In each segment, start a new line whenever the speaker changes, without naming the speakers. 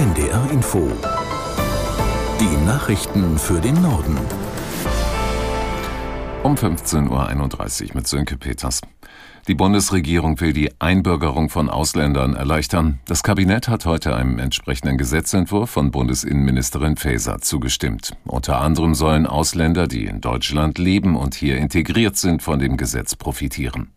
NDR Info. Die Nachrichten für den Norden.
Um 15.31 Uhr mit Sönke Peters. Die Bundesregierung will die Einbürgerung von Ausländern erleichtern. Das Kabinett hat heute einem entsprechenden Gesetzentwurf von Bundesinnenministerin Faeser zugestimmt. Unter anderem sollen Ausländer, die in Deutschland leben und hier integriert sind, von dem Gesetz profitieren.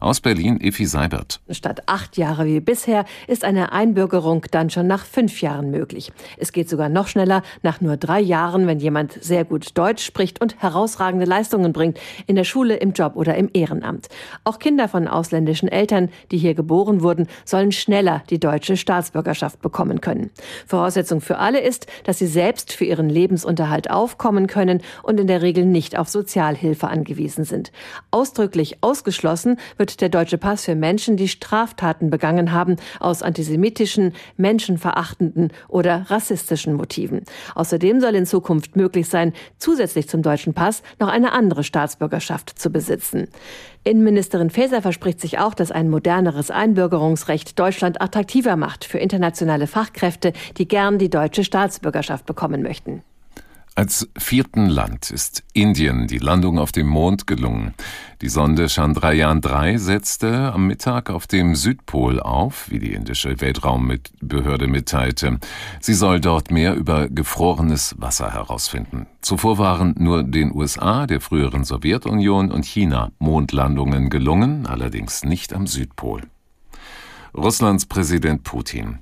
Aus Berlin Effi Seibert.
Statt acht Jahre wie bisher ist eine Einbürgerung dann schon nach fünf Jahren möglich. Es geht sogar noch schneller, nach nur drei Jahren, wenn jemand sehr gut Deutsch spricht und herausragende Leistungen bringt, in der Schule, im Job oder im Ehrenamt. Auch Kinder von ausländischen Eltern, die hier geboren wurden, sollen schneller die deutsche Staatsbürgerschaft bekommen können. Voraussetzung für alle ist, dass sie selbst für ihren Lebensunterhalt aufkommen können und in der Regel nicht auf Sozialhilfe angewiesen sind. Ausdrücklich ausgeschlossen wird der deutsche Pass für Menschen, die Straftaten begangen haben, aus antisemitischen, menschenverachtenden oder rassistischen Motiven. Außerdem soll in Zukunft möglich sein, zusätzlich zum deutschen Pass noch eine andere Staatsbürgerschaft zu besitzen. Innenministerin Faeser verspricht sich auch, dass ein moderneres Einbürgerungsrecht Deutschland attraktiver macht für internationale Fachkräfte, die gern die deutsche Staatsbürgerschaft bekommen möchten.
Als vierten Land ist Indien die Landung auf dem Mond gelungen. Die Sonde Chandrayaan 3 setzte am Mittag auf dem Südpol auf, wie die indische Weltraumbehörde mitteilte. Sie soll dort mehr über gefrorenes Wasser herausfinden. Zuvor waren nur den USA, der früheren Sowjetunion und China Mondlandungen gelungen, allerdings nicht am Südpol. Russlands Präsident Putin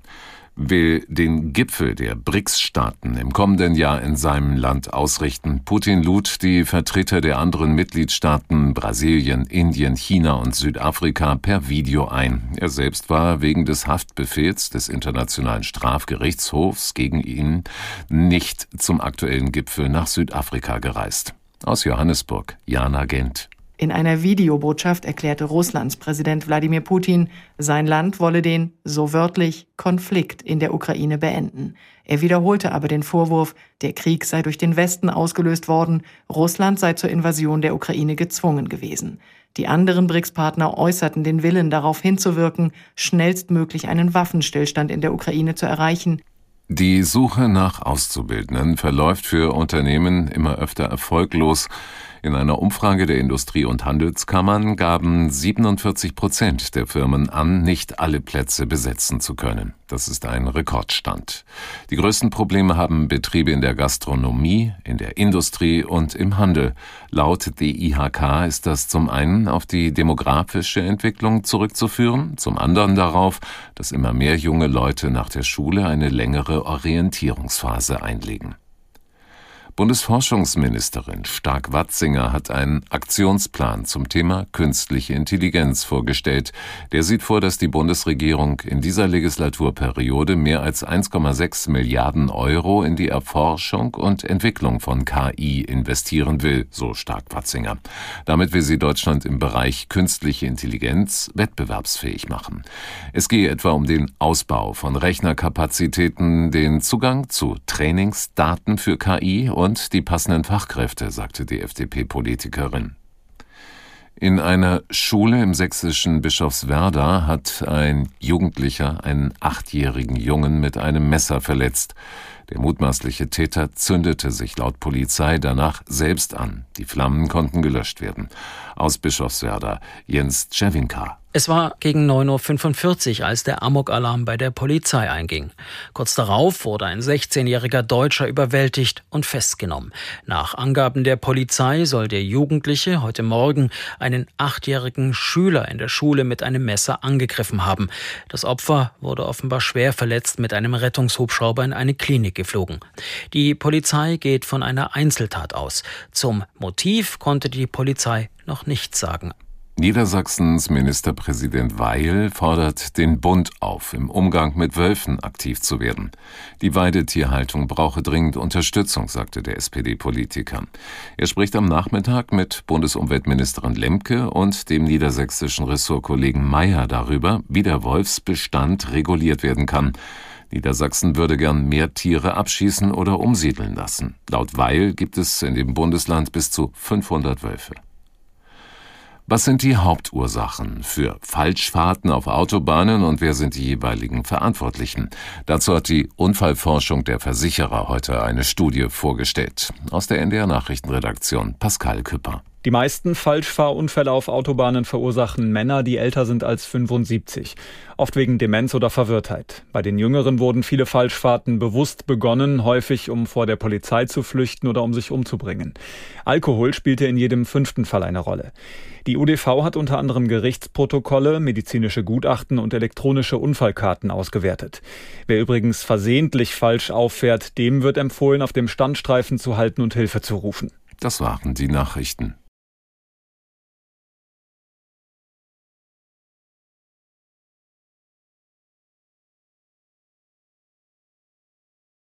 will den Gipfel der BRICS-Staaten im kommenden Jahr in seinem Land ausrichten. Putin lud die Vertreter der anderen Mitgliedstaaten Brasilien, Indien, China und Südafrika per Video ein. Er selbst war wegen des Haftbefehls des Internationalen Strafgerichtshofs gegen ihn nicht zum aktuellen Gipfel nach Südafrika gereist. Aus Johannesburg, Jana Gent.
In einer Videobotschaft erklärte Russlands Präsident Wladimir Putin, sein Land wolle den, so wörtlich, Konflikt in der Ukraine beenden. Er wiederholte aber den Vorwurf, der Krieg sei durch den Westen ausgelöst worden, Russland sei zur Invasion der Ukraine gezwungen gewesen. Die anderen BRICS-Partner äußerten den Willen, darauf hinzuwirken, schnellstmöglich einen Waffenstillstand in der Ukraine zu erreichen,
die Suche nach Auszubildenden verläuft für Unternehmen immer öfter erfolglos. In einer Umfrage der Industrie- und Handelskammern gaben 47 Prozent der Firmen an, nicht alle Plätze besetzen zu können. Das ist ein Rekordstand. Die größten Probleme haben Betriebe in der Gastronomie, in der Industrie und im Handel. Laut DIHK ist das zum einen auf die demografische Entwicklung zurückzuführen, zum anderen darauf, dass immer mehr junge Leute nach der Schule eine längere Orientierungsphase einlegen. Bundesforschungsministerin Stark-Watzinger hat einen Aktionsplan zum Thema künstliche Intelligenz vorgestellt. Der sieht vor, dass die Bundesregierung in dieser Legislaturperiode mehr als 1,6 Milliarden Euro in die Erforschung und Entwicklung von KI investieren will, so Stark-Watzinger. Damit will sie Deutschland im Bereich künstliche Intelligenz wettbewerbsfähig machen. Es gehe etwa um den Ausbau von Rechnerkapazitäten, den Zugang zu Trainingsdaten für KI und und die passenden Fachkräfte, sagte die FDP-Politikerin. In einer Schule im sächsischen Bischofswerda hat ein Jugendlicher einen achtjährigen Jungen mit einem Messer verletzt. Der mutmaßliche Täter zündete sich laut Polizei danach selbst an. Die Flammen konnten gelöscht werden. Aus Bischofswerda Jens Czewinka.
Es war gegen 9.45 Uhr, als der Amok-Alarm bei der Polizei einging. Kurz darauf wurde ein 16-jähriger Deutscher überwältigt und festgenommen. Nach Angaben der Polizei soll der Jugendliche heute Morgen einen achtjährigen Schüler in der Schule mit einem Messer angegriffen haben. Das Opfer wurde offenbar schwer verletzt mit einem Rettungshubschrauber in eine Klinik geflogen. Die Polizei geht von einer Einzeltat aus. Zum Motiv konnte die Polizei noch nichts sagen.
Niedersachsens Ministerpräsident Weil fordert den Bund auf, im Umgang mit Wölfen aktiv zu werden. Die Weidetierhaltung brauche dringend Unterstützung, sagte der SPD-Politiker. Er spricht am Nachmittag mit Bundesumweltministerin Lemke und dem niedersächsischen Ressortkollegen Mayer darüber, wie der Wolfsbestand reguliert werden kann. Niedersachsen würde gern mehr Tiere abschießen oder umsiedeln lassen. Laut Weil gibt es in dem Bundesland bis zu 500 Wölfe. Was sind die Hauptursachen für Falschfahrten auf Autobahnen und wer sind die jeweiligen Verantwortlichen? Dazu hat die Unfallforschung der Versicherer heute eine Studie vorgestellt. Aus der NDR Nachrichtenredaktion Pascal Küpper.
Die meisten Falschfahrunfälle auf Autobahnen verursachen Männer, die älter sind als 75. Oft wegen Demenz oder Verwirrtheit. Bei den Jüngeren wurden viele Falschfahrten bewusst begonnen, häufig um vor der Polizei zu flüchten oder um sich umzubringen. Alkohol spielte in jedem fünften Fall eine Rolle. Die UDV hat unter anderem Gerichtsprotokolle, medizinische Gutachten und elektronische Unfallkarten ausgewertet. Wer übrigens versehentlich falsch auffährt, dem wird empfohlen, auf dem Standstreifen zu halten und Hilfe zu rufen.
Das waren die Nachrichten.